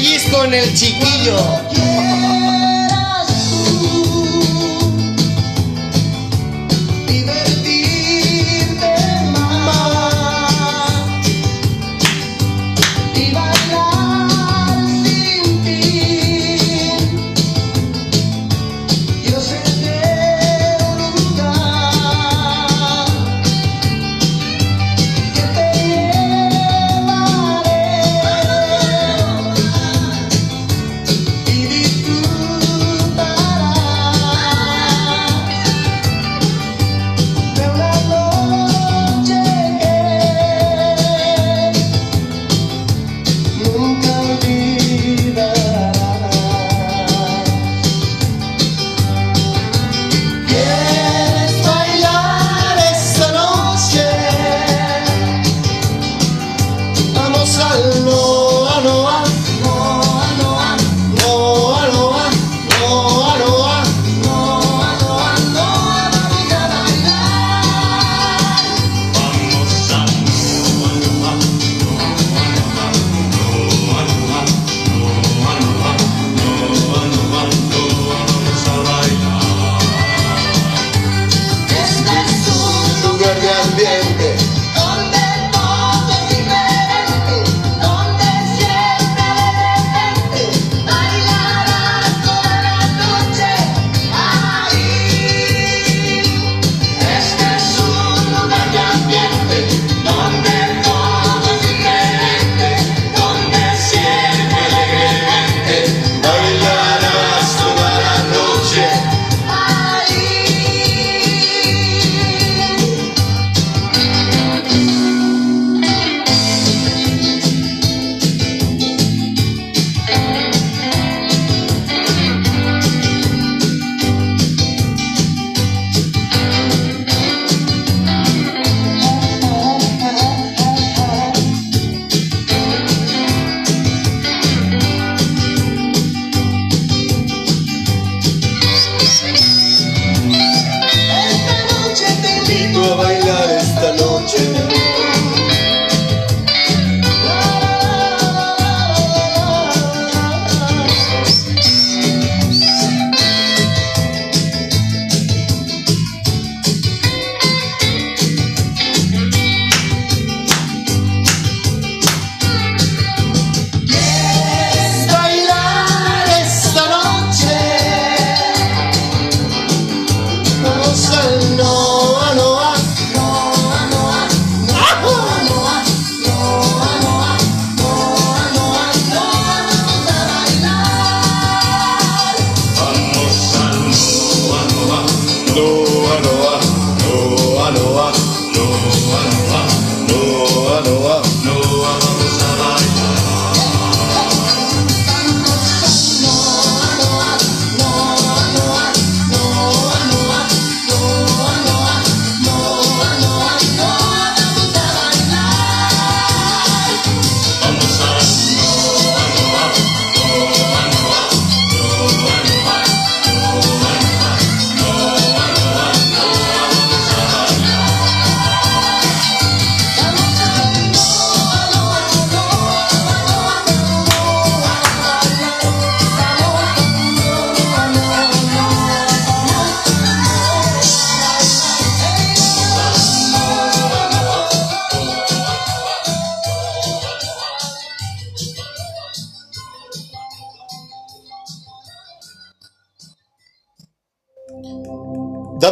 pellizco en el chiquillo.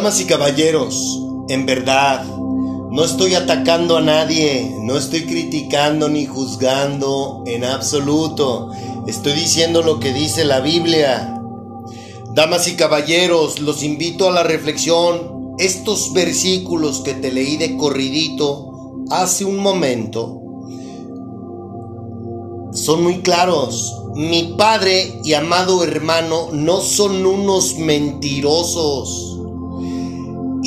Damas y caballeros, en verdad, no estoy atacando a nadie, no estoy criticando ni juzgando en absoluto. Estoy diciendo lo que dice la Biblia. Damas y caballeros, los invito a la reflexión. Estos versículos que te leí de corridito hace un momento son muy claros. Mi padre y amado hermano no son unos mentirosos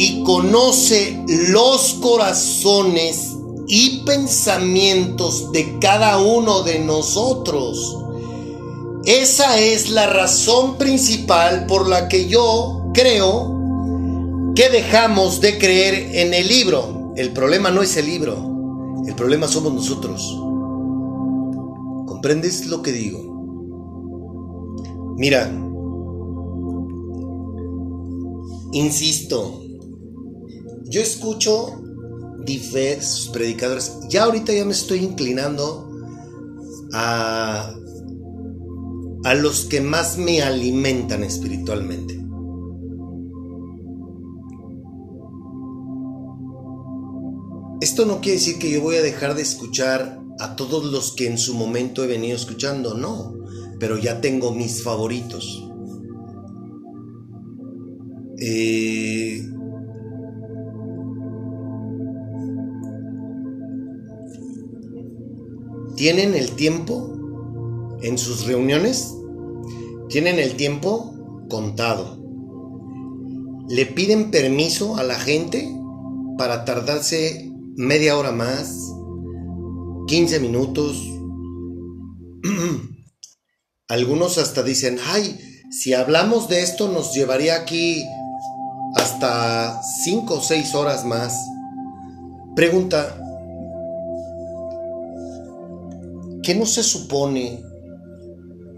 y conoce los corazones y pensamientos de cada uno de nosotros. Esa es la razón principal por la que yo creo que dejamos de creer en el libro. El problema no es el libro, el problema somos nosotros. ¿Comprendes lo que digo? Mira, insisto, yo escucho diversos predicadores. Ya ahorita ya me estoy inclinando a, a los que más me alimentan espiritualmente. Esto no quiere decir que yo voy a dejar de escuchar a todos los que en su momento he venido escuchando, no, pero ya tengo mis favoritos. Eh, tienen el tiempo en sus reuniones, tienen el tiempo contado. Le piden permiso a la gente para tardarse media hora más, 15 minutos. Algunos hasta dicen, ay, si hablamos de esto nos llevaría aquí hasta 5 o 6 horas más. Pregunta, ¿qué no se supone?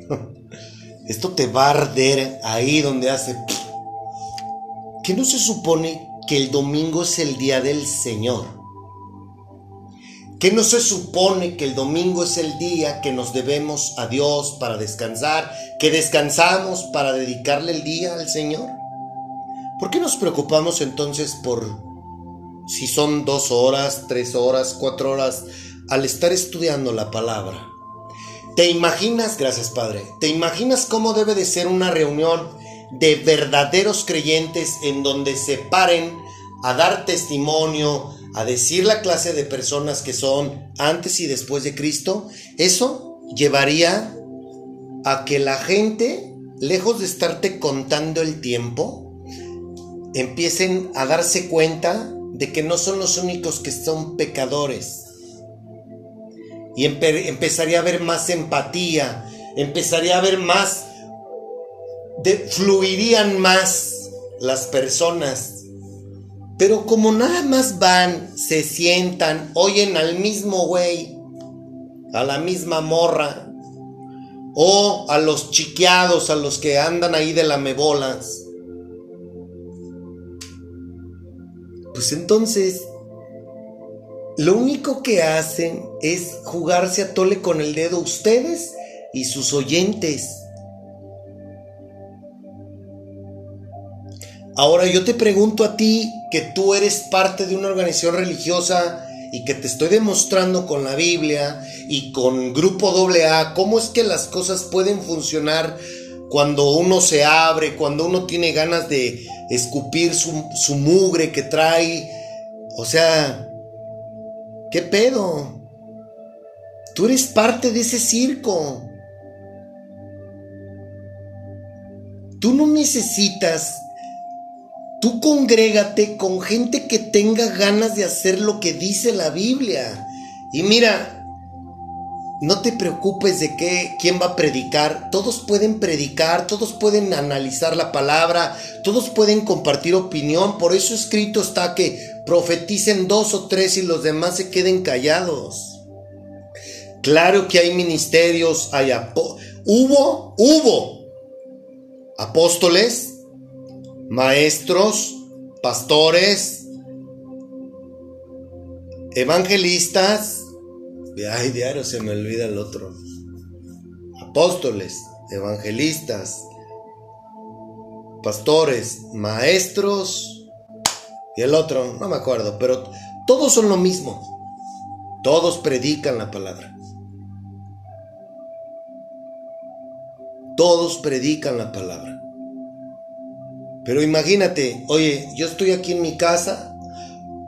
Esto te va a arder ahí donde hace... ¿Qué no se supone que el domingo es el día del Señor? ¿Qué no se supone que el domingo es el día que nos debemos a Dios para descansar? ¿Que descansamos para dedicarle el día al Señor? ¿Por qué nos preocupamos entonces por si son dos horas, tres horas, cuatro horas al estar estudiando la palabra? ¿Te imaginas, gracias Padre, te imaginas cómo debe de ser una reunión de verdaderos creyentes en donde se paren a dar testimonio, a decir la clase de personas que son antes y después de Cristo? Eso llevaría a que la gente, lejos de estarte contando el tiempo, empiecen a darse cuenta de que no son los únicos que son pecadores y empe- empezaría a haber más empatía, empezaría a haber más, de, fluirían más las personas. Pero como nada más van, se sientan, oyen al mismo güey, a la misma morra, o a los chiqueados, a los que andan ahí de lamebolas, pues entonces lo único que hacen es jugarse a tole con el dedo ustedes y sus oyentes. Ahora yo te pregunto a ti que tú eres parte de una organización religiosa y que te estoy demostrando con la Biblia y con Grupo AA cómo es que las cosas pueden funcionar cuando uno se abre, cuando uno tiene ganas de escupir su, su mugre que trae. O sea, ¿Qué pedo? Tú eres parte de ese circo. Tú no necesitas. Tú congrégate con gente que tenga ganas de hacer lo que dice la Biblia. Y mira, no te preocupes de qué, quién va a predicar. Todos pueden predicar, todos pueden analizar la palabra, todos pueden compartir opinión. Por eso escrito está que profeticen dos o tres y los demás se queden callados. Claro que hay ministerios, hay hubo, hubo apóstoles, maestros, pastores, evangelistas. Ay, diario se me olvida el otro. Apóstoles, evangelistas, pastores, maestros y el otro, no me acuerdo, pero todos son lo mismo. Todos predican la palabra. Todos predican la palabra. Pero imagínate, oye, yo estoy aquí en mi casa.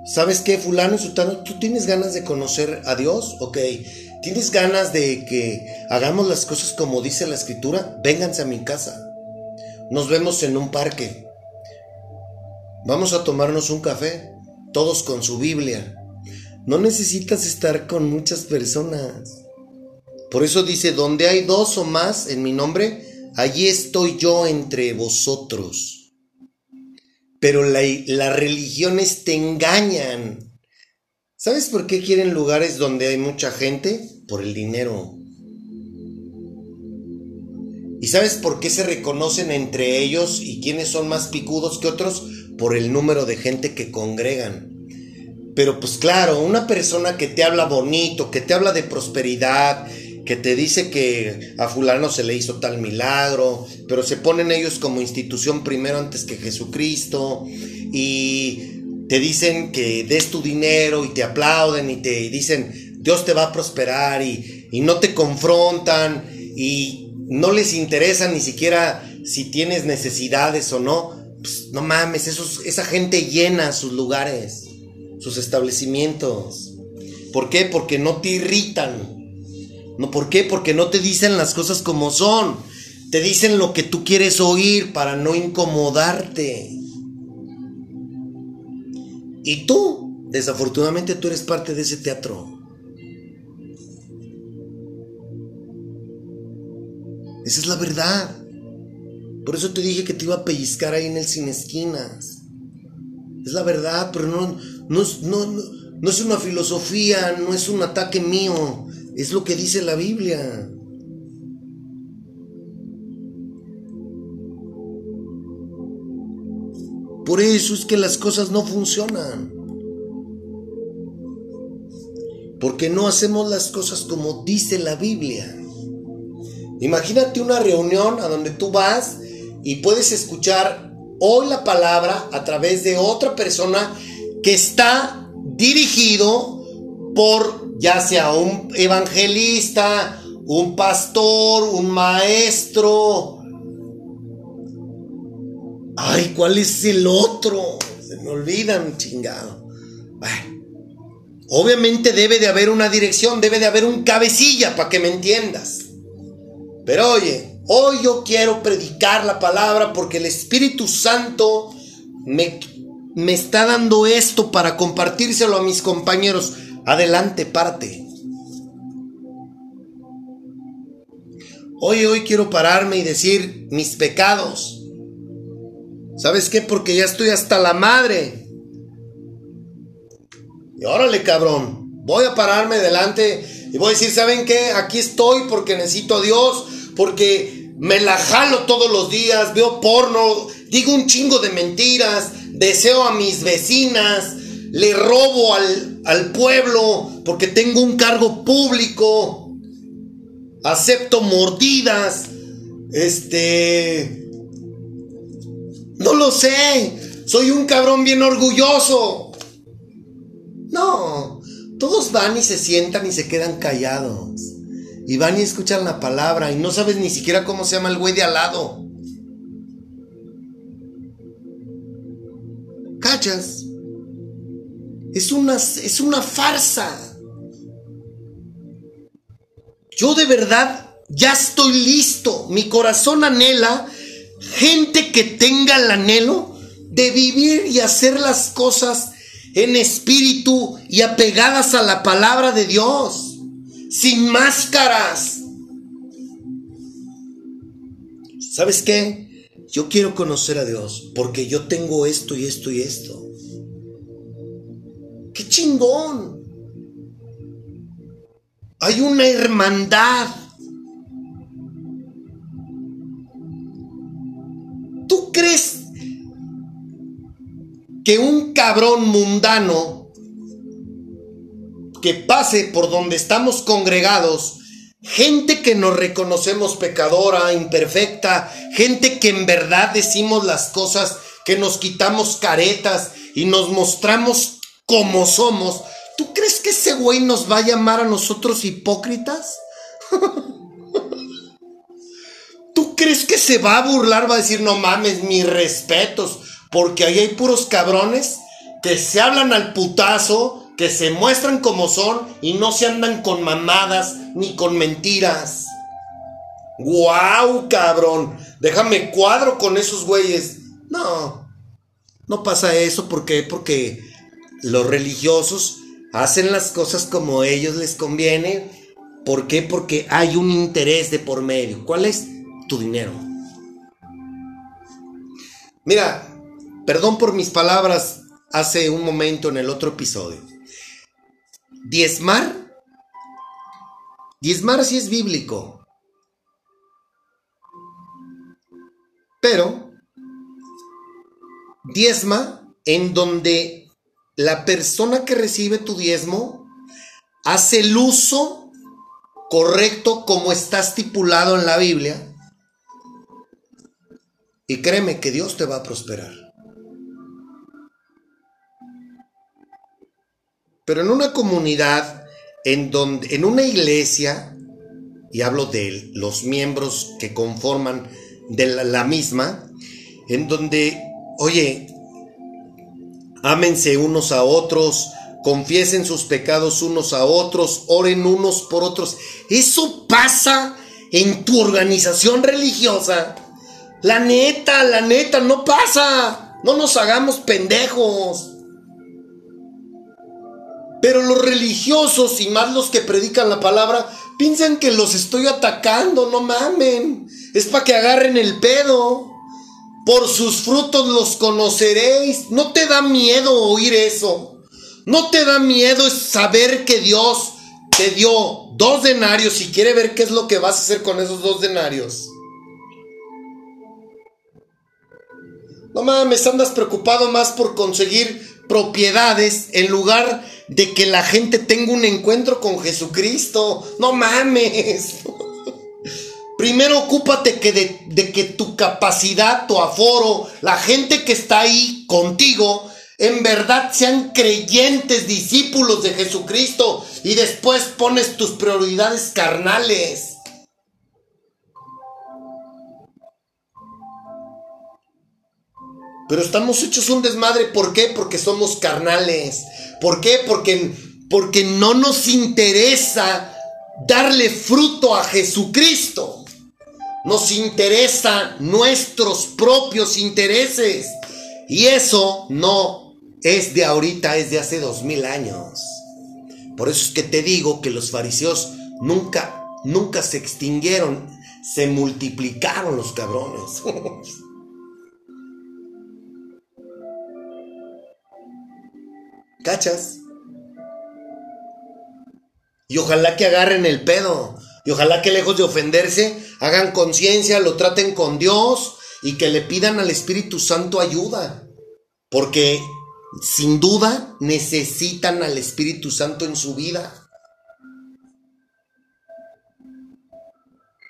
¿Sabes qué, fulano y sutano? ¿Tú tienes ganas de conocer a Dios? Ok. ¿Tienes ganas de que hagamos las cosas como dice la escritura? Vénganse a mi casa. Nos vemos en un parque. Vamos a tomarnos un café, todos con su Biblia. No necesitas estar con muchas personas. Por eso dice, donde hay dos o más en mi nombre, allí estoy yo entre vosotros. Pero la- las religiones te engañan. ¿Sabes por qué quieren lugares donde hay mucha gente? Por el dinero. ¿Y sabes por qué se reconocen entre ellos y quiénes son más picudos que otros? Por el número de gente que congregan. Pero pues claro, una persona que te habla bonito, que te habla de prosperidad, que te dice que a fulano se le hizo tal milagro, pero se ponen ellos como institución primero antes que Jesucristo y te dicen que des tu dinero y te aplauden y te dicen Dios te va a prosperar y, y no te confrontan y no les interesa ni siquiera si tienes necesidades o no. Pues, no mames, esa gente llena sus lugares, sus establecimientos. ¿Por qué? Porque no te irritan. No, ¿Por qué? Porque no te dicen las cosas como son. Te dicen lo que tú quieres oír para no incomodarte. Y tú, desafortunadamente, tú eres parte de ese teatro. Esa es la verdad. Por eso te dije que te iba a pellizcar ahí en el sin esquinas. Es la verdad, pero no, no, no, no, no es una filosofía, no es un ataque mío. Es lo que dice la Biblia. Por eso es que las cosas no funcionan. Porque no hacemos las cosas como dice la Biblia. Imagínate una reunión a donde tú vas y puedes escuchar hoy la palabra a través de otra persona que está dirigido por ya sea un evangelista, un pastor, un maestro. Ay, ¿cuál es el otro? Se me olvidan, chingado. Bueno, obviamente debe de haber una dirección, debe de haber un cabecilla para que me entiendas. Pero oye, hoy yo quiero predicar la palabra porque el Espíritu Santo me, me está dando esto para compartírselo a mis compañeros. Adelante, parte. Hoy, hoy quiero pararme y decir mis pecados. ¿Sabes qué? Porque ya estoy hasta la madre. Y órale, cabrón. Voy a pararme delante y voy a decir, ¿saben qué? Aquí estoy porque necesito a Dios, porque me la jalo todos los días, veo porno, digo un chingo de mentiras, deseo a mis vecinas, le robo al, al pueblo porque tengo un cargo público, acepto mordidas, este... No lo sé, soy un cabrón bien orgulloso. No, todos van y se sientan y se quedan callados. Y van y escuchan la palabra y no sabes ni siquiera cómo se llama el güey de al lado. ¿Cachas? Es una, es una farsa. Yo de verdad ya estoy listo. Mi corazón anhela gente que tenga el anhelo de vivir y hacer las cosas en espíritu y apegadas a la palabra de Dios, sin máscaras. ¿Sabes qué? Yo quiero conocer a Dios porque yo tengo esto y esto y esto. ¡Qué chingón! Hay una hermandad. ¿Tú crees que un cabrón mundano que pase por donde estamos congregados, gente que nos reconocemos pecadora, imperfecta, gente que en verdad decimos las cosas, que nos quitamos caretas y nos mostramos como somos, ¿tú crees que ese güey nos va a llamar a nosotros hipócritas? ¿Tú crees que se va a burlar? Va a decir, no mames, mis respetos. Porque ahí hay puros cabrones que se hablan al putazo, que se muestran como son y no se andan con mamadas ni con mentiras. ¡Guau, cabrón! Déjame cuadro con esos güeyes. No, no pasa eso. ¿Por qué? Porque los religiosos hacen las cosas como a ellos les conviene. ¿Por qué? Porque hay un interés de por medio. ¿Cuál es? Tu dinero. Mira, perdón por mis palabras hace un momento en el otro episodio. Diezmar. Diezmar sí es bíblico. Pero diezma en donde la persona que recibe tu diezmo hace el uso correcto como está estipulado en la Biblia. Y créeme que Dios te va a prosperar. Pero en una comunidad, en donde, en una iglesia, y hablo de los miembros que conforman de la, la misma, en donde, oye, ámense unos a otros, confiesen sus pecados unos a otros, oren unos por otros. Eso pasa en tu organización religiosa. La neta, la neta, no pasa. No nos hagamos pendejos. Pero los religiosos y más los que predican la palabra piensan que los estoy atacando, no mamen. Es para que agarren el pedo. Por sus frutos los conoceréis. ¿No te da miedo oír eso? ¿No te da miedo saber que Dios te dio dos denarios y quiere ver qué es lo que vas a hacer con esos dos denarios? No mames, andas preocupado más por conseguir propiedades en lugar de que la gente tenga un encuentro con Jesucristo. No mames. Primero ocúpate que de, de, que tu capacidad, tu aforo, la gente que está ahí contigo, en verdad sean creyentes, discípulos de Jesucristo. Y después pones tus prioridades carnales. Pero estamos hechos un desmadre. ¿Por qué? Porque somos carnales. ¿Por qué? Porque, porque no nos interesa darle fruto a Jesucristo. Nos interesa nuestros propios intereses. Y eso no es de ahorita, es de hace dos mil años. Por eso es que te digo que los fariseos nunca, nunca se extinguieron. Se multiplicaron los cabrones. ¿Cachas? Y ojalá que agarren el pedo. Y ojalá que lejos de ofenderse, hagan conciencia, lo traten con Dios y que le pidan al Espíritu Santo ayuda. Porque sin duda necesitan al Espíritu Santo en su vida.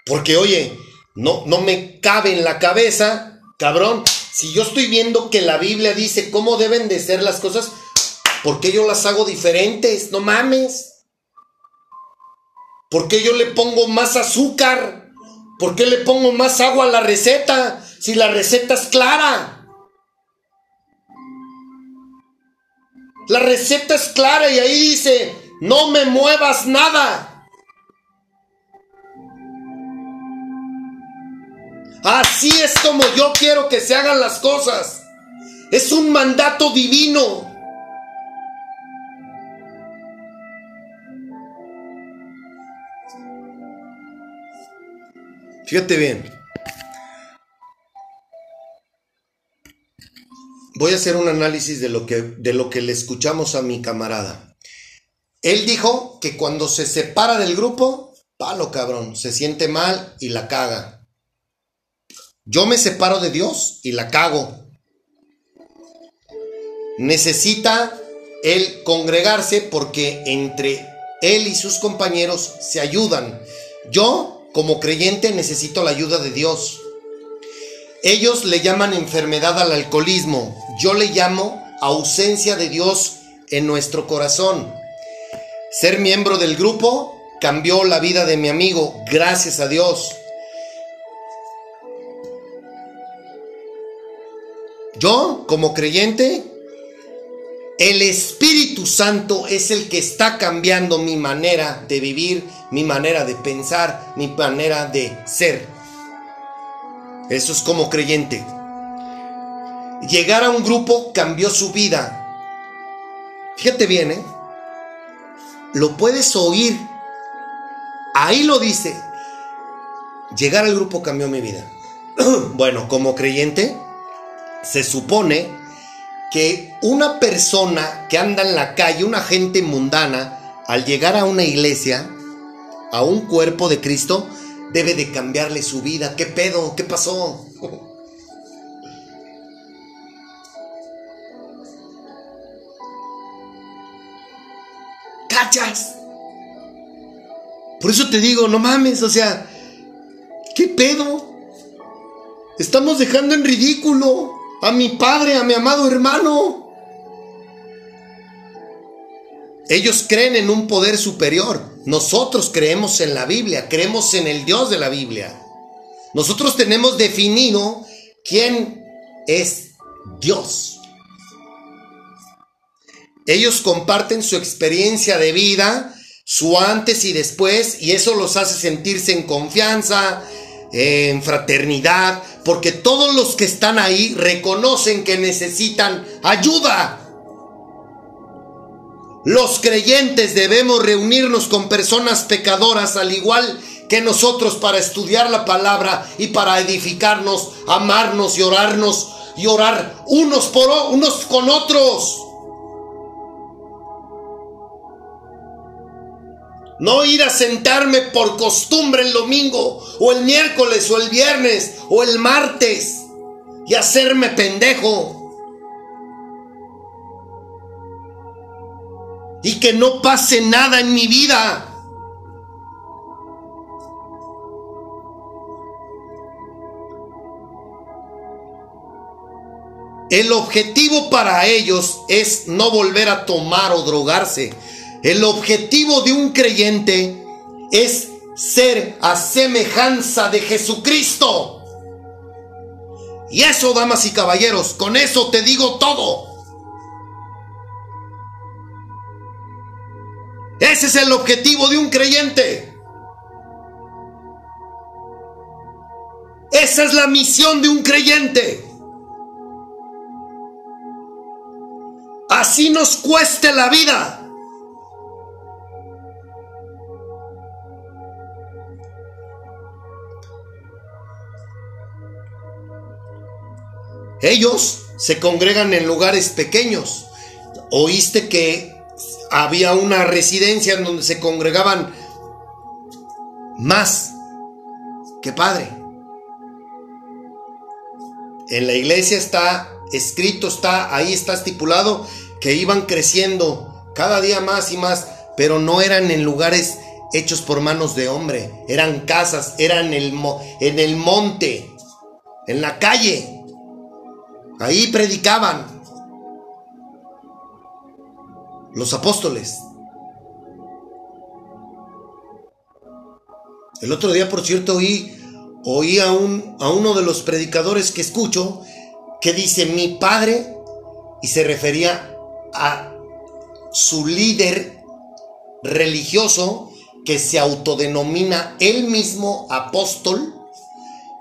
Porque oye, no, no me cabe en la cabeza, cabrón, si yo estoy viendo que la Biblia dice cómo deben de ser las cosas, ¿Por qué yo las hago diferentes? No mames. ¿Por qué yo le pongo más azúcar? ¿Por qué le pongo más agua a la receta? Si la receta es clara. La receta es clara y ahí dice, no me muevas nada. Así es como yo quiero que se hagan las cosas. Es un mandato divino. Fíjate bien. Voy a hacer un análisis de lo que, de lo que le escuchamos a mi camarada. Él dijo que cuando se separa del grupo, palo cabrón, se siente mal y la caga. Yo me separo de Dios y la cago. Necesita él congregarse porque entre él y sus compañeros se ayudan. Yo como creyente necesito la ayuda de Dios. Ellos le llaman enfermedad al alcoholismo. Yo le llamo ausencia de Dios en nuestro corazón. Ser miembro del grupo cambió la vida de mi amigo, gracias a Dios. Yo, como creyente, el Espíritu Santo es el que está cambiando mi manera de vivir, mi manera de pensar, mi manera de ser. Eso es como creyente. Llegar a un grupo cambió su vida. Fíjate bien, ¿eh? Lo puedes oír. Ahí lo dice. Llegar al grupo cambió mi vida. bueno, como creyente, se supone que una persona que anda en la calle, una gente mundana, al llegar a una iglesia, a un cuerpo de Cristo, debe de cambiarle su vida. ¿Qué pedo? ¿Qué pasó? ¿Cachas? Por eso te digo, no mames, o sea, ¿qué pedo? Estamos dejando en ridículo a mi padre, a mi amado hermano. Ellos creen en un poder superior. Nosotros creemos en la Biblia, creemos en el Dios de la Biblia. Nosotros tenemos definido quién es Dios. Ellos comparten su experiencia de vida, su antes y después, y eso los hace sentirse en confianza, en fraternidad, porque todos los que están ahí reconocen que necesitan ayuda. Los creyentes debemos reunirnos con personas pecadoras al igual que nosotros para estudiar la palabra y para edificarnos, amarnos y orarnos y orar unos por unos con otros. No ir a sentarme por costumbre el domingo o el miércoles o el viernes o el martes y hacerme pendejo. Y que no pase nada en mi vida. El objetivo para ellos es no volver a tomar o drogarse. El objetivo de un creyente es ser a semejanza de Jesucristo. Y eso, damas y caballeros, con eso te digo todo. Ese es el objetivo de un creyente. Esa es la misión de un creyente. Así nos cueste la vida. Ellos se congregan en lugares pequeños. Oíste que había una residencia en donde se congregaban más que padre. En la iglesia está escrito, está ahí está estipulado que iban creciendo cada día más y más, pero no eran en lugares hechos por manos de hombre, eran casas, eran el, en el monte, en la calle. Ahí predicaban los apóstoles. El otro día, por cierto, oí, oí a, un, a uno de los predicadores que escucho que dice mi padre y se refería a su líder religioso que se autodenomina él mismo apóstol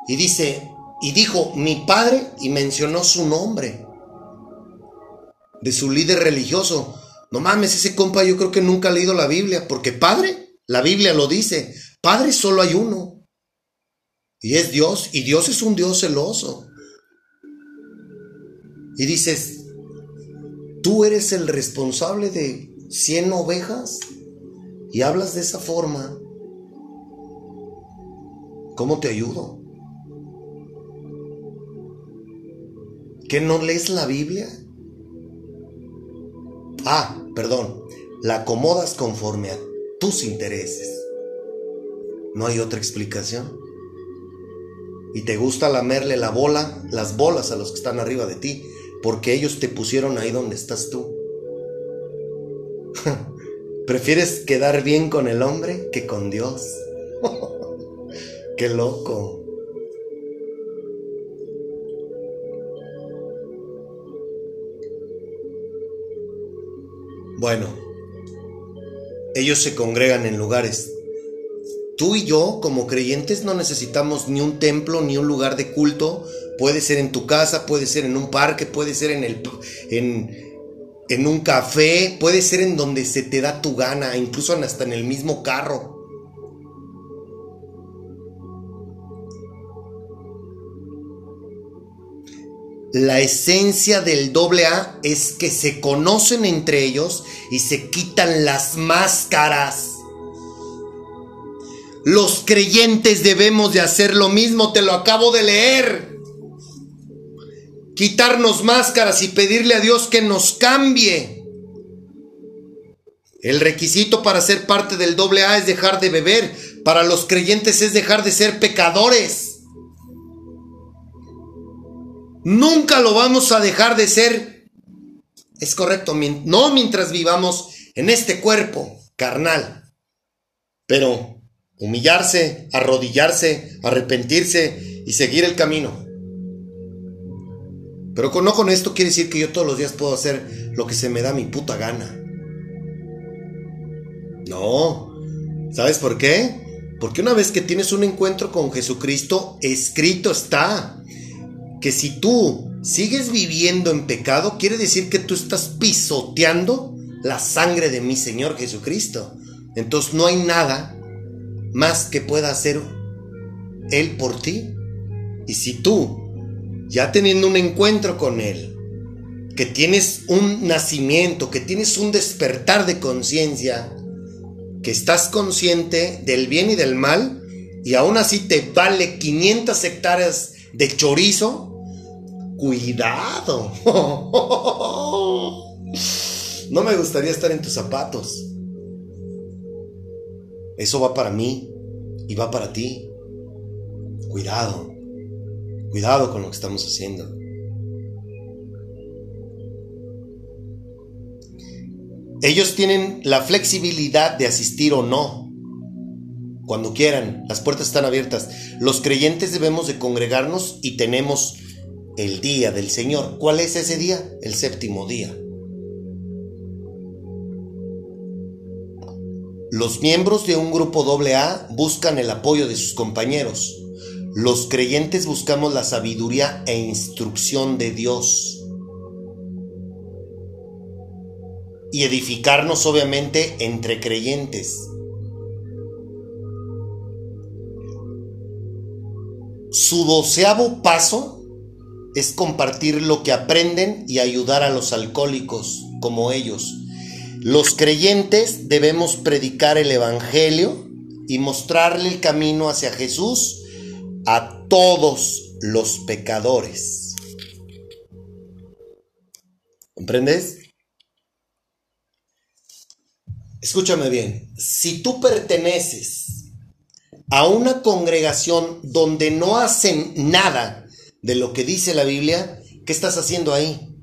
y dice y dijo mi padre y mencionó su nombre de su líder religioso. No mames, ese compa yo creo que nunca ha leído la Biblia, porque padre, la Biblia lo dice, padre solo hay uno. Y es Dios, y Dios es un Dios celoso. Y dices, tú eres el responsable de 100 ovejas y hablas de esa forma. ¿Cómo te ayudo? ¿Que no lees la Biblia? Ah, perdón, la acomodas conforme a tus intereses. No hay otra explicación. Y te gusta lamerle la bola, las bolas a los que están arriba de ti, porque ellos te pusieron ahí donde estás tú. Prefieres quedar bien con el hombre que con Dios. Qué loco. Bueno, ellos se congregan en lugares. Tú y yo, como creyentes, no necesitamos ni un templo ni un lugar de culto. Puede ser en tu casa, puede ser en un parque, puede ser en, el, en, en un café, puede ser en donde se te da tu gana, incluso hasta en el mismo carro. La esencia del doble A es que se conocen entre ellos y se quitan las máscaras. Los creyentes debemos de hacer lo mismo, te lo acabo de leer. Quitarnos máscaras y pedirle a Dios que nos cambie. El requisito para ser parte del doble A es dejar de beber. Para los creyentes es dejar de ser pecadores. Nunca lo vamos a dejar de ser. Es correcto, no mientras vivamos en este cuerpo carnal. Pero humillarse, arrodillarse, arrepentirse y seguir el camino. Pero con, no con esto quiere decir que yo todos los días puedo hacer lo que se me da mi puta gana. No. ¿Sabes por qué? Porque una vez que tienes un encuentro con Jesucristo, escrito está que si tú sigues viviendo en pecado, quiere decir que tú estás pisoteando la sangre de mi Señor Jesucristo. Entonces no hay nada más que pueda hacer Él por ti. Y si tú, ya teniendo un encuentro con Él, que tienes un nacimiento, que tienes un despertar de conciencia, que estás consciente del bien y del mal, y aún así te vale 500 hectáreas de chorizo, cuidado. No me gustaría estar en tus zapatos. Eso va para mí y va para ti. Cuidado. Cuidado con lo que estamos haciendo. Ellos tienen la flexibilidad de asistir o no. Cuando quieran, las puertas están abiertas. Los creyentes debemos de congregarnos y tenemos el día del Señor. ¿Cuál es ese día? El séptimo día. Los miembros de un grupo AA buscan el apoyo de sus compañeros. Los creyentes buscamos la sabiduría e instrucción de Dios. Y edificarnos obviamente entre creyentes. Su doceavo paso es compartir lo que aprenden y ayudar a los alcohólicos como ellos. Los creyentes debemos predicar el Evangelio y mostrarle el camino hacia Jesús a todos los pecadores. ¿Comprendes? Escúchame bien, si tú perteneces a una congregación donde no hacen nada de lo que dice la Biblia, ¿qué estás haciendo ahí?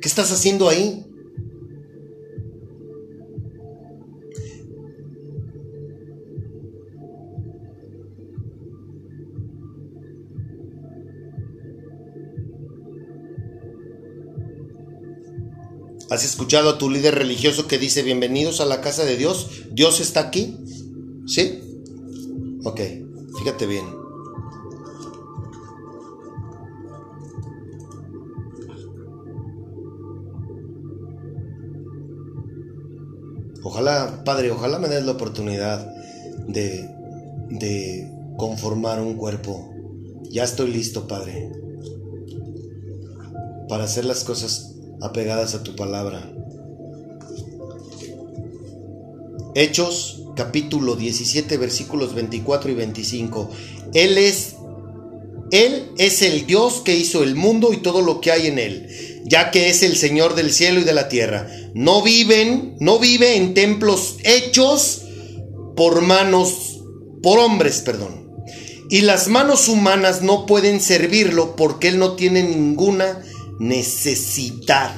¿Qué estás haciendo ahí? ¿Has escuchado a tu líder religioso que dice bienvenidos a la casa de Dios? ¿Dios está aquí? ¿Sí? Ok, fíjate bien. Ojalá, Padre, ojalá me des la oportunidad de, de conformar un cuerpo. Ya estoy listo, Padre, para hacer las cosas apegadas a tu palabra. Hechos capítulo 17 versículos 24 y 25. Él es él es el Dios que hizo el mundo y todo lo que hay en él, ya que es el Señor del cielo y de la tierra. No viven, no vive en templos hechos por manos por hombres, perdón. Y las manos humanas no pueden servirlo porque él no tiene ninguna necesidad.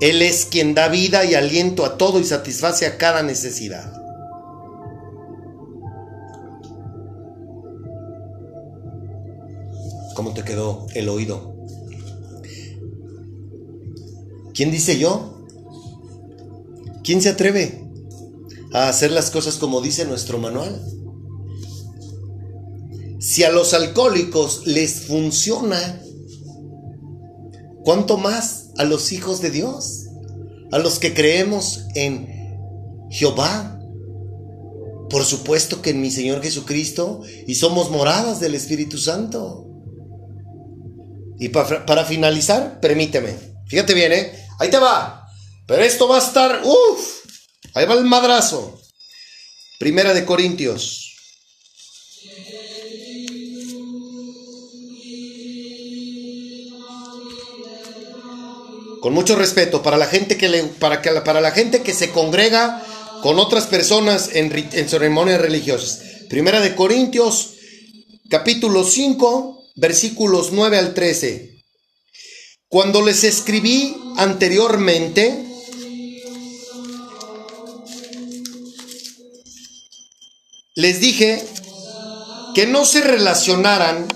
Él es quien da vida y aliento a todo y satisface a cada necesidad. ¿Cómo te quedó el oído? ¿Quién dice yo? ¿Quién se atreve a hacer las cosas como dice nuestro manual? Si a los alcohólicos les funciona, ¿cuánto más a los hijos de Dios? A los que creemos en Jehová. Por supuesto que en mi Señor Jesucristo y somos moradas del Espíritu Santo. Y pa- para finalizar, permíteme. Fíjate bien, ¿eh? Ahí te va. Pero esto va a estar... ¡Uf! Ahí va el madrazo. Primera de Corintios. Con mucho respeto, para la gente que, le, para que para la gente que se congrega con otras personas en, en ceremonias religiosas. Primera de Corintios, capítulo 5, versículos 9 al 13. Cuando les escribí anteriormente, les dije que no se relacionaran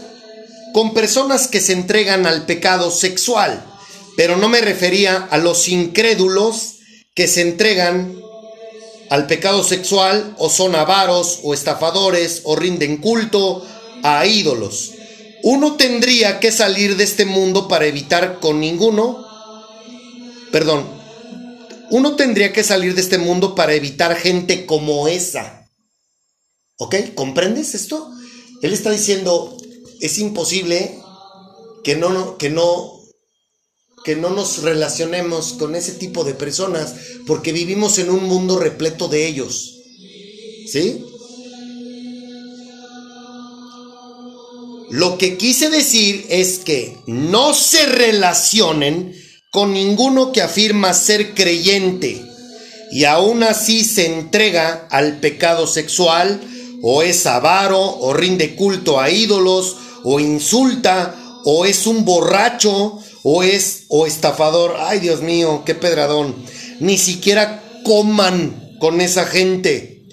con personas que se entregan al pecado sexual, pero no me refería a los incrédulos que se entregan al pecado sexual o son avaros o estafadores o rinden culto a ídolos. Uno tendría que salir de este mundo para evitar con ninguno, perdón, uno tendría que salir de este mundo para evitar gente como esa. ¿Ok? ¿Comprendes esto? Él está diciendo, es imposible que no, que no, que no nos relacionemos con ese tipo de personas porque vivimos en un mundo repleto de ellos. ¿Sí? Lo que quise decir es que no se relacionen con ninguno que afirma ser creyente y aún así se entrega al pecado sexual o es avaro o rinde culto a ídolos o insulta o es un borracho o es o estafador. Ay, Dios mío, qué pedradón. Ni siquiera coman con esa gente.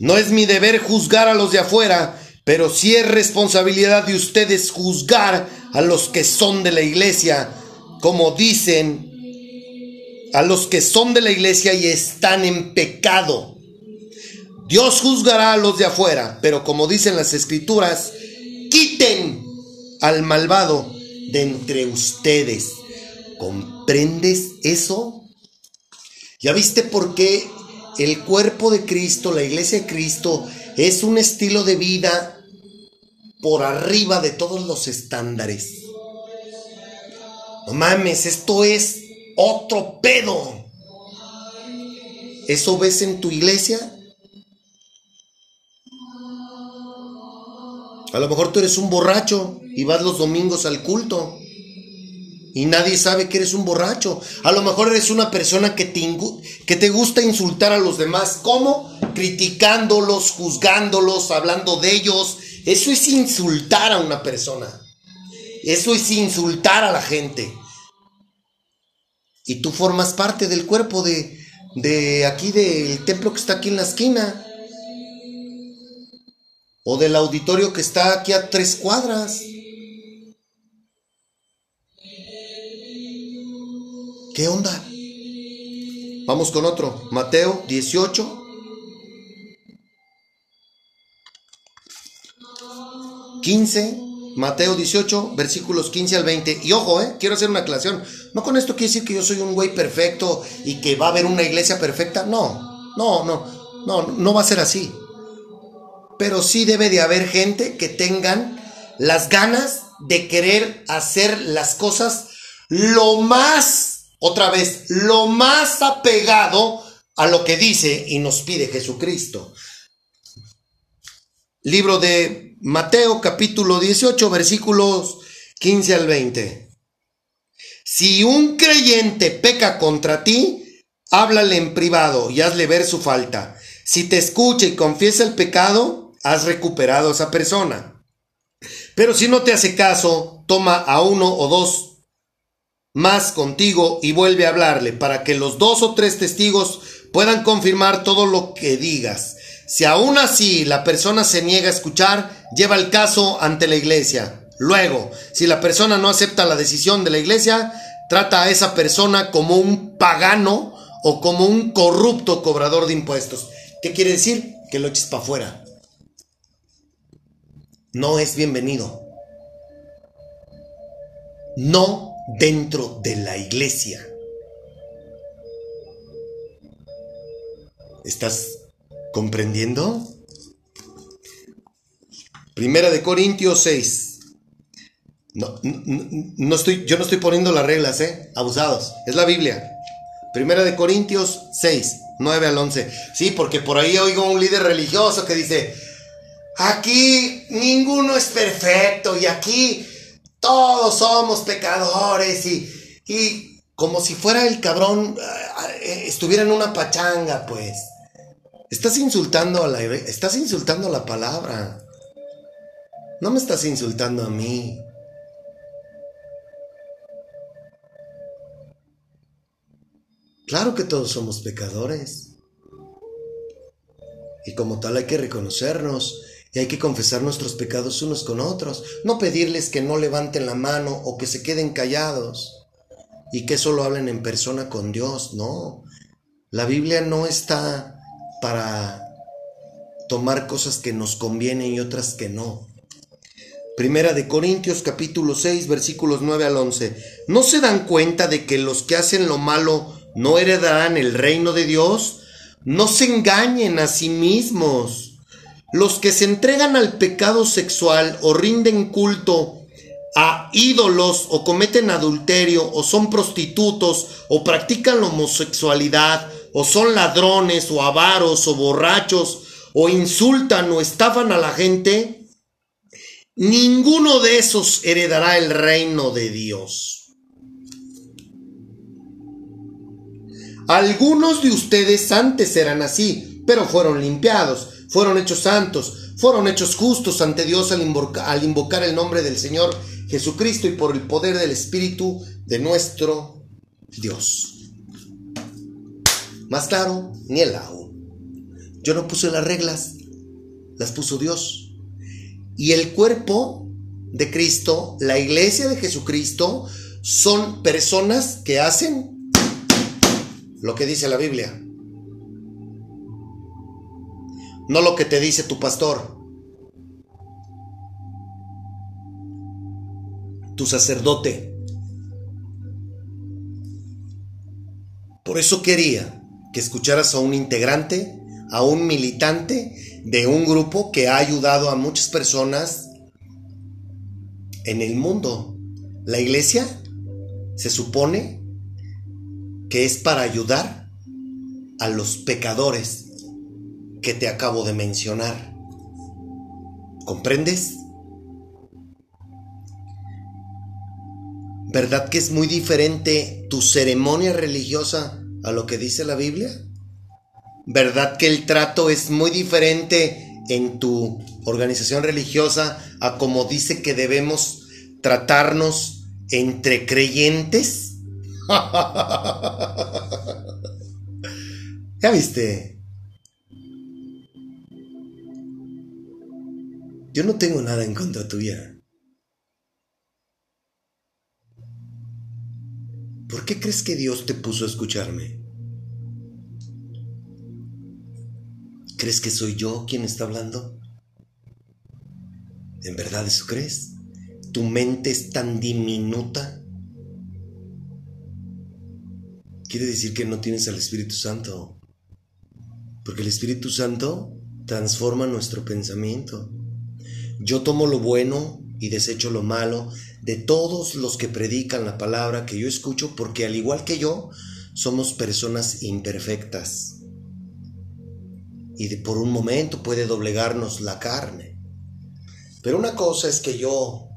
No es mi deber juzgar a los de afuera, pero sí es responsabilidad de ustedes juzgar a los que son de la iglesia, como dicen, a los que son de la iglesia y están en pecado. Dios juzgará a los de afuera, pero como dicen las escrituras, quiten al malvado de entre ustedes. ¿Comprendes eso? ¿Ya viste por qué el cuerpo de Cristo, la iglesia de Cristo, es un estilo de vida por arriba de todos los estándares? No mames, esto es otro pedo. ¿Eso ves en tu iglesia? A lo mejor tú eres un borracho y vas los domingos al culto. Y nadie sabe que eres un borracho. A lo mejor eres una persona que te, que te gusta insultar a los demás. ¿Cómo? Criticándolos, juzgándolos, hablando de ellos. Eso es insultar a una persona. Eso es insultar a la gente. Y tú formas parte del cuerpo de, de aquí, del templo que está aquí en la esquina. O del auditorio que está aquí a tres cuadras. ¿Qué onda? Vamos con otro. Mateo 18. ...15... Mateo 18, versículos 15 al 20. Y ojo, eh, quiero hacer una aclaración. No con esto quiere decir que yo soy un güey perfecto y que va a haber una iglesia perfecta. No, no, no, no, no va a ser así. Pero sí debe de haber gente que tengan las ganas de querer hacer las cosas lo más, otra vez, lo más apegado a lo que dice y nos pide Jesucristo. Libro de Mateo capítulo 18 versículos 15 al 20. Si un creyente peca contra ti, háblale en privado y hazle ver su falta. Si te escucha y confiesa el pecado, has recuperado a esa persona. Pero si no te hace caso, toma a uno o dos más contigo y vuelve a hablarle para que los dos o tres testigos puedan confirmar todo lo que digas. Si aún así la persona se niega a escuchar, lleva el caso ante la iglesia. Luego, si la persona no acepta la decisión de la iglesia, trata a esa persona como un pagano o como un corrupto cobrador de impuestos. ¿Qué quiere decir? Que lo eches para afuera. No es bienvenido. No dentro de la iglesia. ¿Estás comprendiendo? Primera de Corintios 6. No, no, no estoy, yo no estoy poniendo las reglas, ¿eh? Abusados. Es la Biblia. Primera de Corintios 6, 9 al 11. Sí, porque por ahí oigo un líder religioso que dice, aquí ninguno es perfecto y aquí todos somos pecadores y, y como si fuera el cabrón, ah, eh, estuviera en una pachanga, pues. Estás insultando a la, estás insultando a la palabra. No me estás insultando a mí. Claro que todos somos pecadores. Y como tal hay que reconocernos y hay que confesar nuestros pecados unos con otros. No pedirles que no levanten la mano o que se queden callados y que solo hablen en persona con Dios. No. La Biblia no está para tomar cosas que nos convienen y otras que no. Primera de Corintios capítulo 6 versículos 9 al 11. ¿No se dan cuenta de que los que hacen lo malo no heredarán el reino de Dios? No se engañen a sí mismos. Los que se entregan al pecado sexual o rinden culto a ídolos o cometen adulterio o son prostitutos o practican la homosexualidad o son ladrones o avaros o borrachos o insultan o estafan a la gente, ninguno de esos heredará el reino de Dios. Algunos de ustedes antes eran así, pero fueron limpiados, fueron hechos santos, fueron hechos justos ante Dios al, al invocar el nombre del Señor Jesucristo y por el poder del Espíritu de nuestro Dios. Más claro, ni el agua. Yo no puse las reglas, las puso Dios. Y el cuerpo de Cristo, la iglesia de Jesucristo, son personas que hacen lo que dice la Biblia. No lo que te dice tu pastor, tu sacerdote. Por eso quería que escucharas a un integrante, a un militante de un grupo que ha ayudado a muchas personas en el mundo. La iglesia se supone que es para ayudar a los pecadores que te acabo de mencionar. ¿Comprendes? ¿Verdad que es muy diferente tu ceremonia religiosa a lo que dice la Biblia? ¿Verdad que el trato es muy diferente en tu organización religiosa a como dice que debemos tratarnos entre creyentes? ¿Ya viste? Yo no tengo nada en contra tuya. ¿Por qué crees que Dios te puso a escucharme? ¿Crees que soy yo quien está hablando? ¿En verdad eso crees? ¿Tu mente es tan diminuta? Quiere decir que no tienes al Espíritu Santo. Porque el Espíritu Santo transforma nuestro pensamiento. Yo tomo lo bueno y desecho lo malo de todos los que predican la palabra que yo escucho, porque al igual que yo, somos personas imperfectas. Y por un momento puede doblegarnos la carne. Pero una cosa es que yo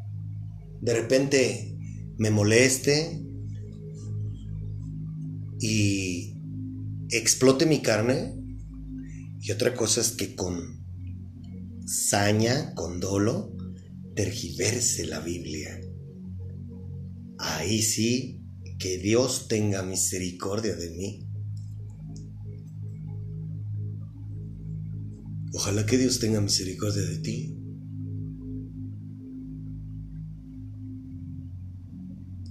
de repente me moleste y explote mi carne. Y otra cosa es que con saña, con dolo, tergiverse la Biblia. Ahí sí, que Dios tenga misericordia de mí. Ojalá que Dios tenga misericordia de ti.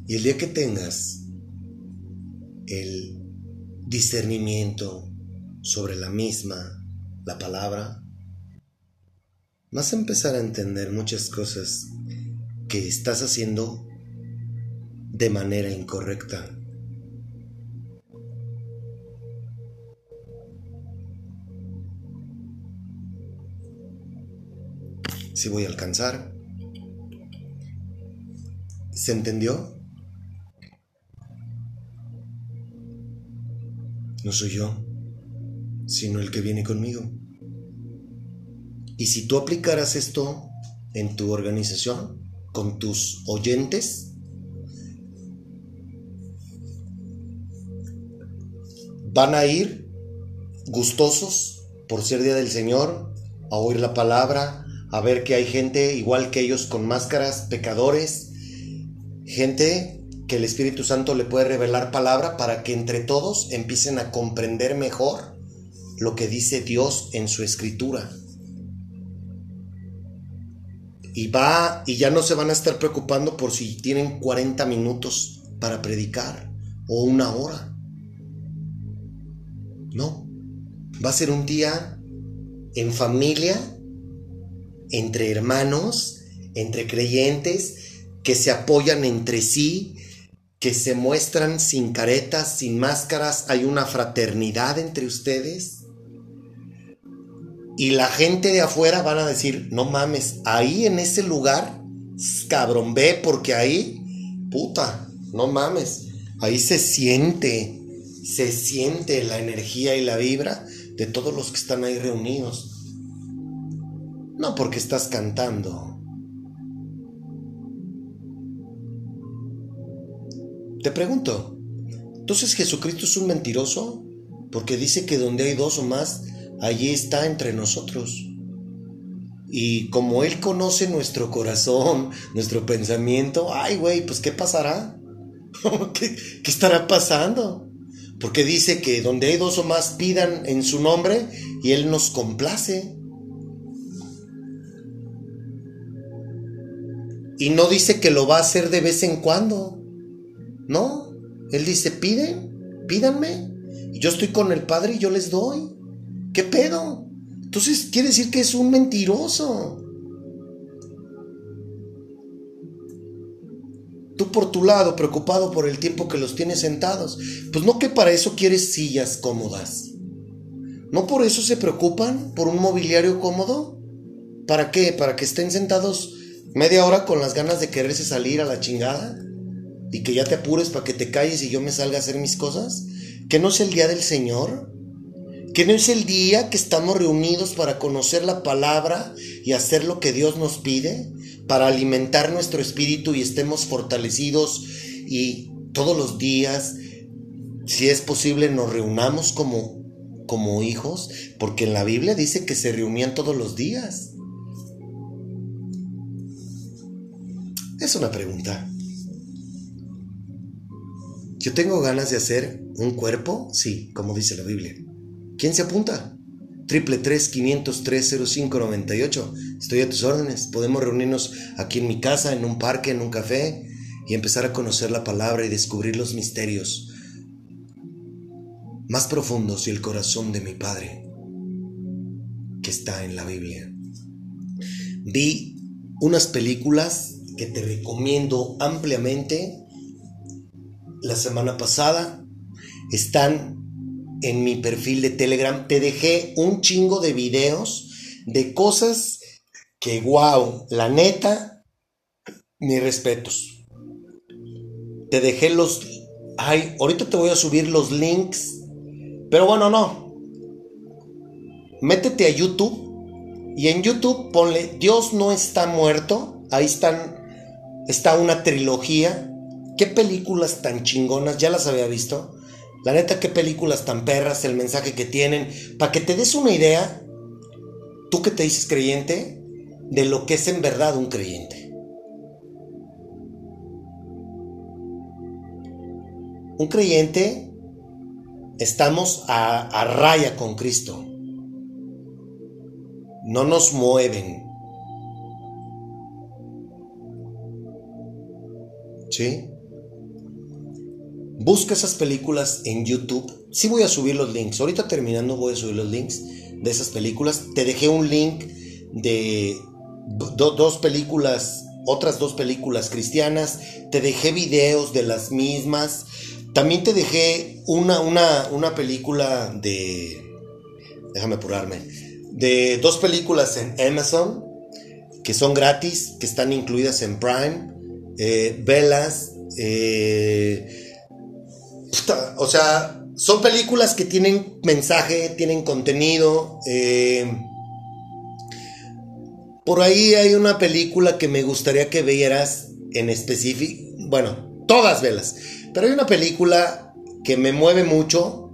Y el día que tengas el discernimiento sobre la misma, la palabra, vas a empezar a entender muchas cosas que estás haciendo de manera incorrecta. Si voy a alcanzar. ¿Se entendió? No soy yo, sino el que viene conmigo. Y si tú aplicaras esto en tu organización, con tus oyentes, van a ir gustosos por ser día del Señor, a oír la palabra, a ver que hay gente igual que ellos con máscaras, pecadores, gente que el Espíritu Santo le puede revelar palabra para que entre todos empiecen a comprender mejor lo que dice Dios en su escritura. Y va y ya no se van a estar preocupando por si tienen 40 minutos para predicar o una hora. No, va a ser un día en familia, entre hermanos, entre creyentes, que se apoyan entre sí, que se muestran sin caretas, sin máscaras, hay una fraternidad entre ustedes. Y la gente de afuera van a decir, no mames, ahí en ese lugar, cabrón, ve porque ahí, puta, no mames, ahí se siente, se siente la energía y la vibra de todos los que están ahí reunidos. No porque estás cantando. Te pregunto, ¿entonces Jesucristo es un mentiroso? Porque dice que donde hay dos o más, allí está entre nosotros. Y como Él conoce nuestro corazón, nuestro pensamiento, ay güey, pues ¿qué pasará? ¿Qué, ¿Qué estará pasando? Porque dice que donde hay dos o más pidan en su nombre y Él nos complace. Y no dice que lo va a hacer de vez en cuando. No, Él dice, piden, pídanme. Yo estoy con el Padre y yo les doy. ¿Qué pedo? Entonces quiere decir que es un mentiroso. Tú por tu lado, preocupado por el tiempo que los tienes sentados. Pues no que para eso quieres sillas cómodas. ¿No por eso se preocupan? ¿Por un mobiliario cómodo? ¿Para qué? ¿Para que estén sentados media hora con las ganas de quererse salir a la chingada? ¿Y que ya te apures para que te calles y yo me salga a hacer mis cosas? ¿Que no es el día del Señor? ¿Que no es el día que estamos reunidos para conocer la palabra y hacer lo que Dios nos pide? Para alimentar nuestro espíritu y estemos fortalecidos y todos los días, si es posible, nos reunamos como, como hijos, porque en la Biblia dice que se reunían todos los días. Es una pregunta. Yo tengo ganas de hacer un cuerpo, sí, como dice la Biblia. ¿Quién se apunta? Triple tres quinientos tres cero cinco noventa y ocho. Estoy a tus órdenes. Podemos reunirnos aquí en mi casa, en un parque, en un café y empezar a conocer la palabra y descubrir los misterios más profundos y el corazón de mi Padre que está en la Biblia. Vi unas películas que te recomiendo ampliamente la semana pasada. Están en mi perfil de Telegram. Te dejé un chingo de videos de cosas que, wow, la neta, mis respetos. Te dejé los... Ay, ahorita te voy a subir los links. Pero bueno, no. Métete a YouTube. Y en YouTube ponle Dios no está muerto. Ahí están. Está una trilogía qué películas tan chingonas, ya las había visto. La neta, qué películas tan perras, el mensaje que tienen. Para que te des una idea, tú que te dices creyente, de lo que es en verdad un creyente. Un creyente, estamos a, a raya con Cristo. No nos mueven. ¿Sí? Busca esas películas en YouTube. Sí voy a subir los links. Ahorita terminando voy a subir los links de esas películas. Te dejé un link de do- dos películas, otras dos películas cristianas. Te dejé videos de las mismas. También te dejé una, una, una película de... Déjame apurarme. De dos películas en Amazon que son gratis, que están incluidas en Prime. Eh, velas. eh, O sea, son películas que tienen mensaje, tienen contenido. eh, por ahí hay una película que me gustaría que vieras en específico. Bueno, todas velas. Pero hay una película que me mueve mucho,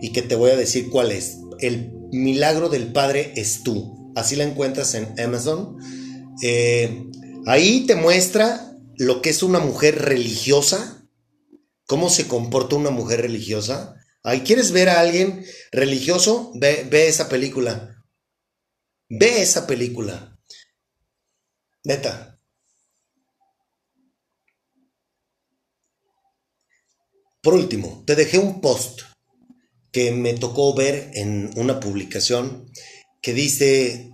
y que te voy a decir cuál es. El milagro del Padre es tú. Así la encuentras en Amazon. Eh, ahí te muestra lo que es una mujer religiosa, cómo se comporta una mujer religiosa. Ahí quieres ver a alguien religioso, ve, ve esa película. Ve esa película. Neta. Por último, te dejé un post que me tocó ver en una publicación que dice,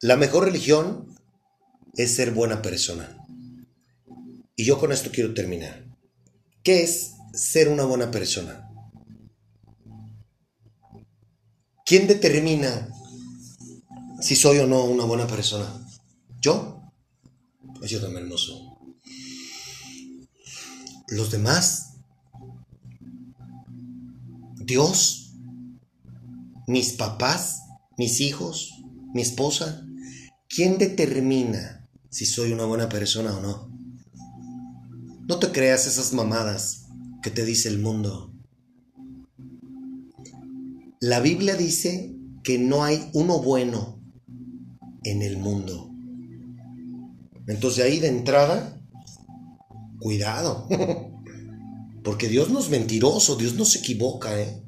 la mejor religión es ser buena persona. Y yo con esto quiero terminar. ¿Qué es ser una buena persona? ¿Quién determina si soy o no una buena persona? ¿Yo? Pues yo también no soy. ¿Los demás? ¿Dios? ¿Mis papás? ¿Mis hijos? ¿Mi esposa? ¿Quién determina si soy una buena persona o no? No te creas esas mamadas que te dice el mundo. La Biblia dice que no hay uno bueno en el mundo. Entonces ahí de entrada, cuidado. Porque Dios no es mentiroso, Dios no se equivoca, ¿eh?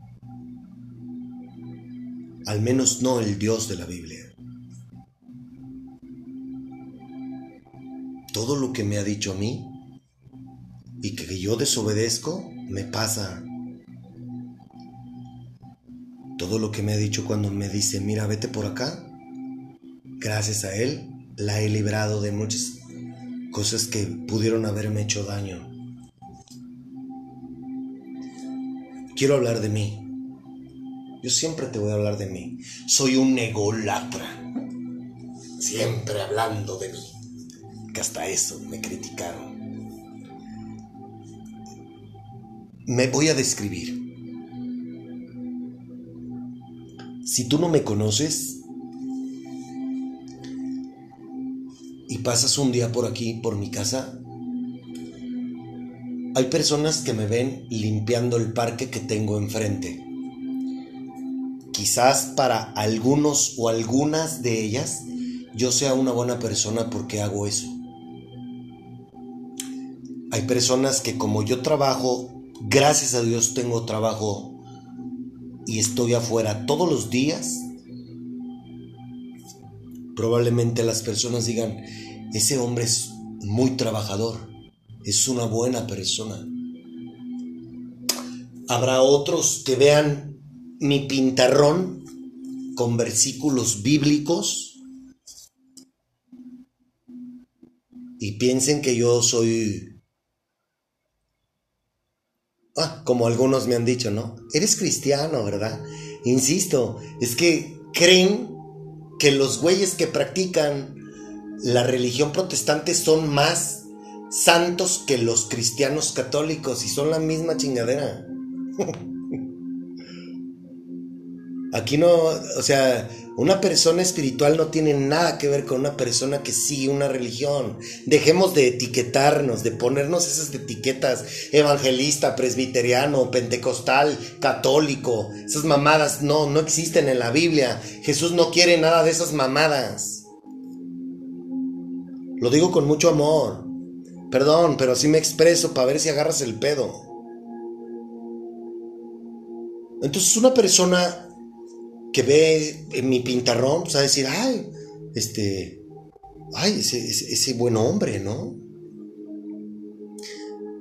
Al menos no el Dios de la Biblia. Todo lo que me ha dicho a mí y que yo desobedezco, me pasa. Todo lo que me ha dicho cuando me dice, mira, vete por acá, gracias a Él, la he librado de muchas cosas que pudieron haberme hecho daño. Quiero hablar de mí. Yo siempre te voy a hablar de mí. Soy un ególatra. Siempre hablando de mí. Que hasta eso me criticaron. Me voy a describir. Si tú no me conoces y pasas un día por aquí, por mi casa, hay personas que me ven limpiando el parque que tengo enfrente. Quizás para algunos o algunas de ellas yo sea una buena persona porque hago eso. Hay personas que como yo trabajo, gracias a Dios tengo trabajo y estoy afuera todos los días, probablemente las personas digan, ese hombre es muy trabajador es una buena persona. Habrá otros que vean mi pintarrón con versículos bíblicos y piensen que yo soy... Ah, como algunos me han dicho, ¿no? Eres cristiano, ¿verdad? Insisto, es que creen que los güeyes que practican la religión protestante son más santos que los cristianos católicos y son la misma chingadera. Aquí no, o sea, una persona espiritual no tiene nada que ver con una persona que sigue una religión. Dejemos de etiquetarnos, de ponernos esas etiquetas, evangelista, presbiteriano, pentecostal, católico. Esas mamadas no, no existen en la Biblia. Jesús no quiere nada de esas mamadas. Lo digo con mucho amor. Perdón, pero así me expreso para ver si agarras el pedo. Entonces una persona que ve en mi pintarrón, pues a decir, ay, este, ay, ese, ese, ese buen hombre, ¿no?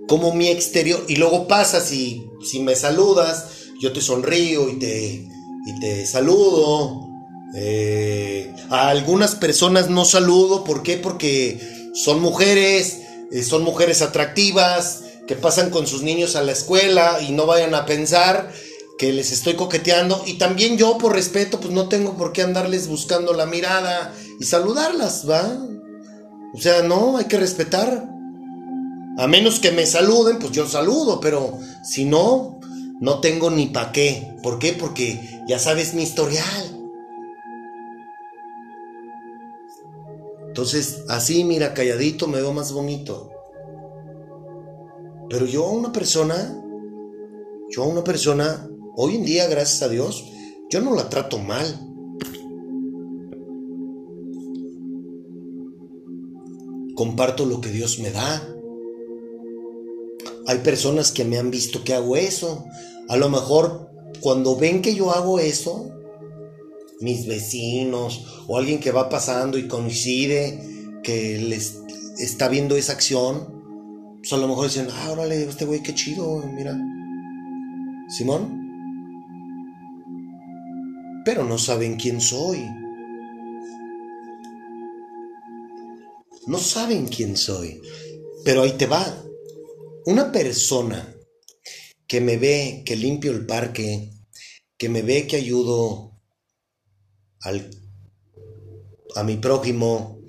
Como mi exterior, y luego pasa si, si me saludas, yo te sonrío y te, y te saludo. Eh, a algunas personas no saludo, ¿por qué? Porque son mujeres, eh, son mujeres atractivas, que pasan con sus niños a la escuela y no vayan a pensar que les estoy coqueteando. Y también yo, por respeto, pues no tengo por qué andarles buscando la mirada y saludarlas, ¿va? O sea, no, hay que respetar. A menos que me saluden, pues yo saludo, pero si no, no tengo ni pa' qué. ¿Por qué? Porque ya sabes mi historial. Entonces, así, mira, calladito me veo más bonito. Pero yo, una persona Yo a una persona, hoy en día, gracias a Dios, yo no la trato mal. Comparto lo que Dios me da. Hay personas que me han visto que hago eso. A lo mejor cuando ven que yo hago eso, mis vecinos o alguien que va pasando y coincide que les está viendo esa acción, pues a lo mejor dicen, ah, órale, este güey qué chido, mira. Simón. Pero no saben quién soy. No saben quién soy. Pero ahí te va. Una persona que me ve que limpio el parque, que me ve que ayudo al, a mi prójimo,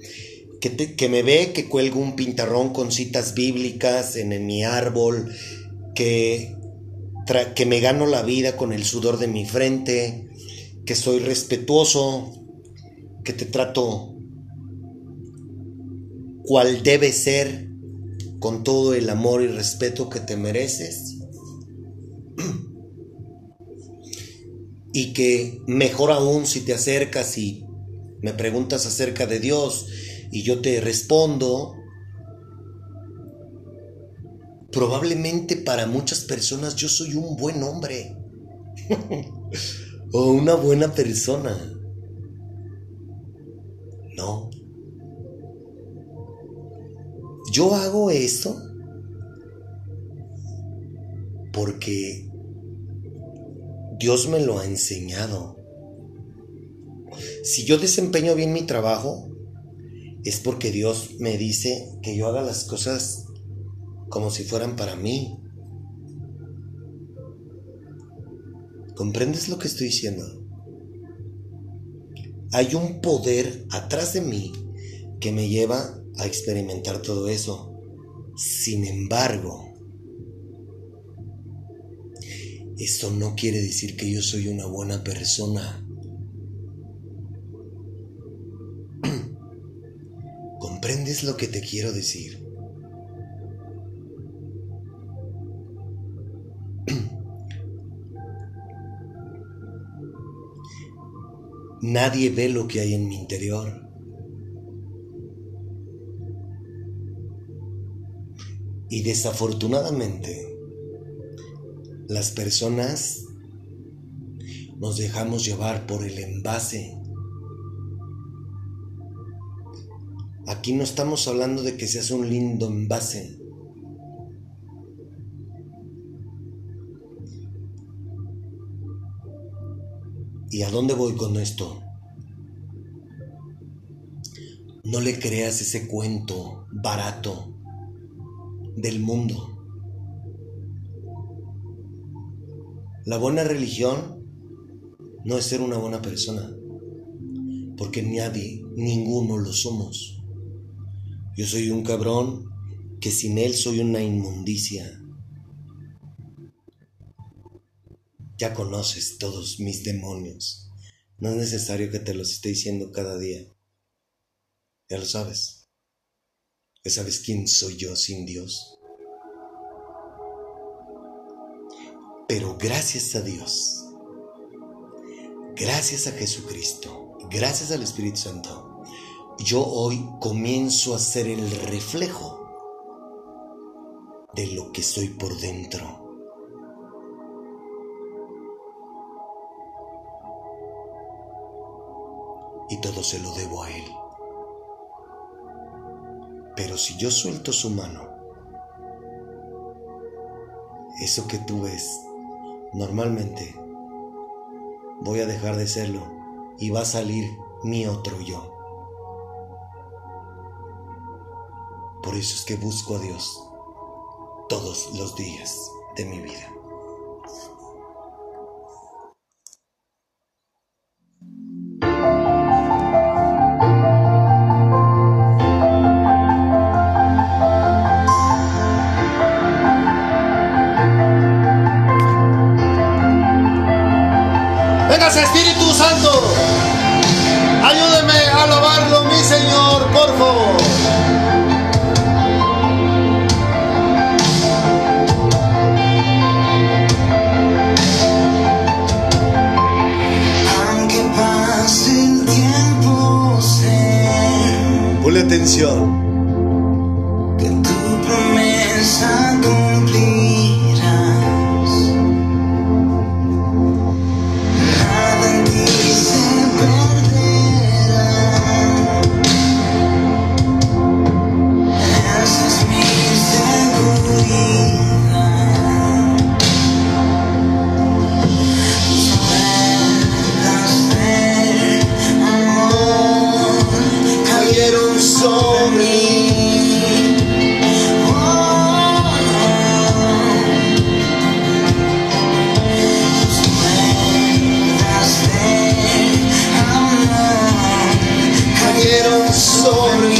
que, que me ve que cuelgo un pintarrón con citas bíblicas en, en mi árbol, que, que me gano la vida con el sudor de mi frente, que soy respetuoso, que te trato cual debe ser con todo el amor y respeto que te mereces. Y que mejor aún si te acercas y me preguntas acerca de Dios y yo te respondo, probablemente para muchas personas yo soy un buen hombre o una buena persona. No. Yo hago eso porque Dios me lo ha enseñado. Si yo desempeño bien mi trabajo, es porque Dios me dice que yo haga las cosas como si fueran para mí. ¿Comprendes lo que estoy diciendo? Hay un poder atrás de mí que me lleva a experimentar todo eso. Sin embargo, eso no quiere decir que yo soy una buena persona. ¿Comprendes lo que te quiero decir? Nadie ve lo que hay en mi interior. Y desafortunadamente, las personas nos dejamos llevar por el envase. Aquí no estamos hablando de que seas un lindo envase. ¿Y a dónde voy con esto? No le creas ese cuento barato del mundo. La buena religión no es ser una buena persona, porque nadie, ninguno lo somos. Yo soy un cabrón que sin él soy una inmundicia. Ya conoces todos mis demonios. No es necesario que te los esté diciendo cada día. Ya lo sabes. Ya sabes quién soy yo sin Dios. Pero gracias a Dios, gracias a Jesucristo, gracias al Espíritu Santo, yo hoy comienzo a ser el reflejo de lo que soy por dentro. Y todo se lo debo a Él. Pero si yo suelto su mano, eso que tú ves, normalmente voy a dejar de serlo y va a salir mi otro yo. Por eso es que busco a Dios todos los días de mi vida. story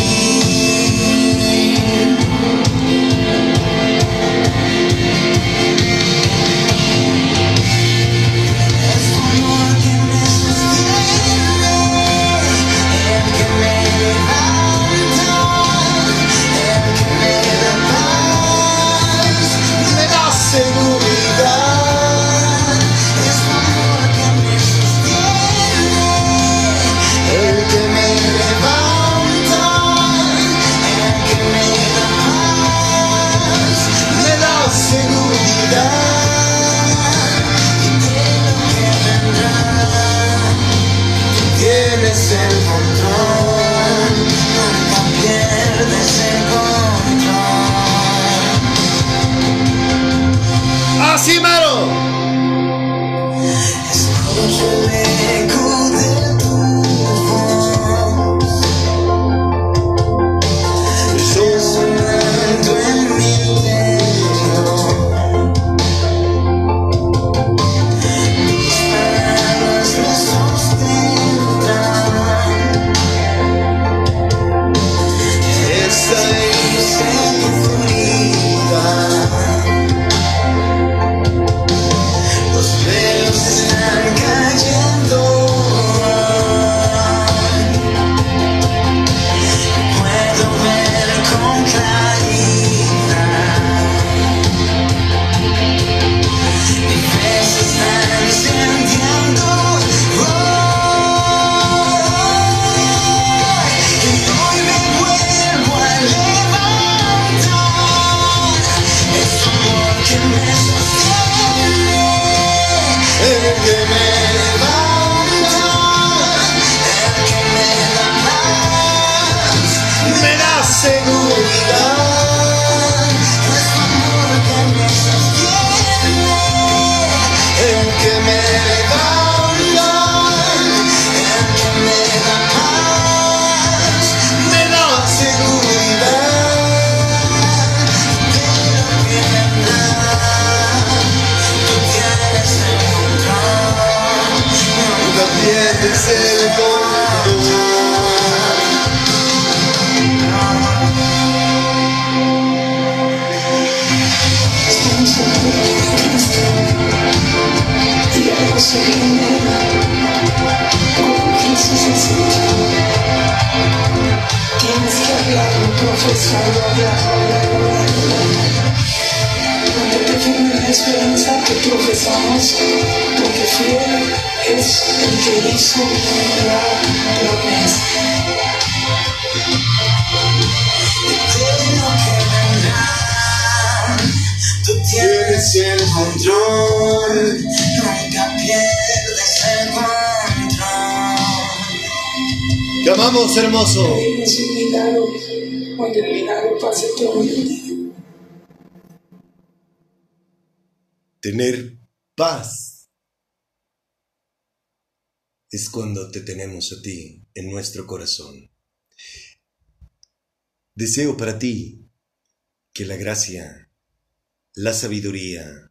que profesamos, porque fiel es el que hizo la promesa. Eterno que tú tienes el control, nunca pierdes el control. Te amamos, hermoso. Es un milagro cuando el milagro pase todo el día. Tener paz es cuando te tenemos a ti en nuestro corazón. Deseo para ti que la gracia, la sabiduría,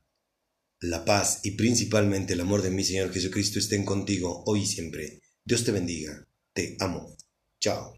la paz y principalmente el amor de mi Señor Jesucristo estén contigo hoy y siempre. Dios te bendiga. Te amo. Chao.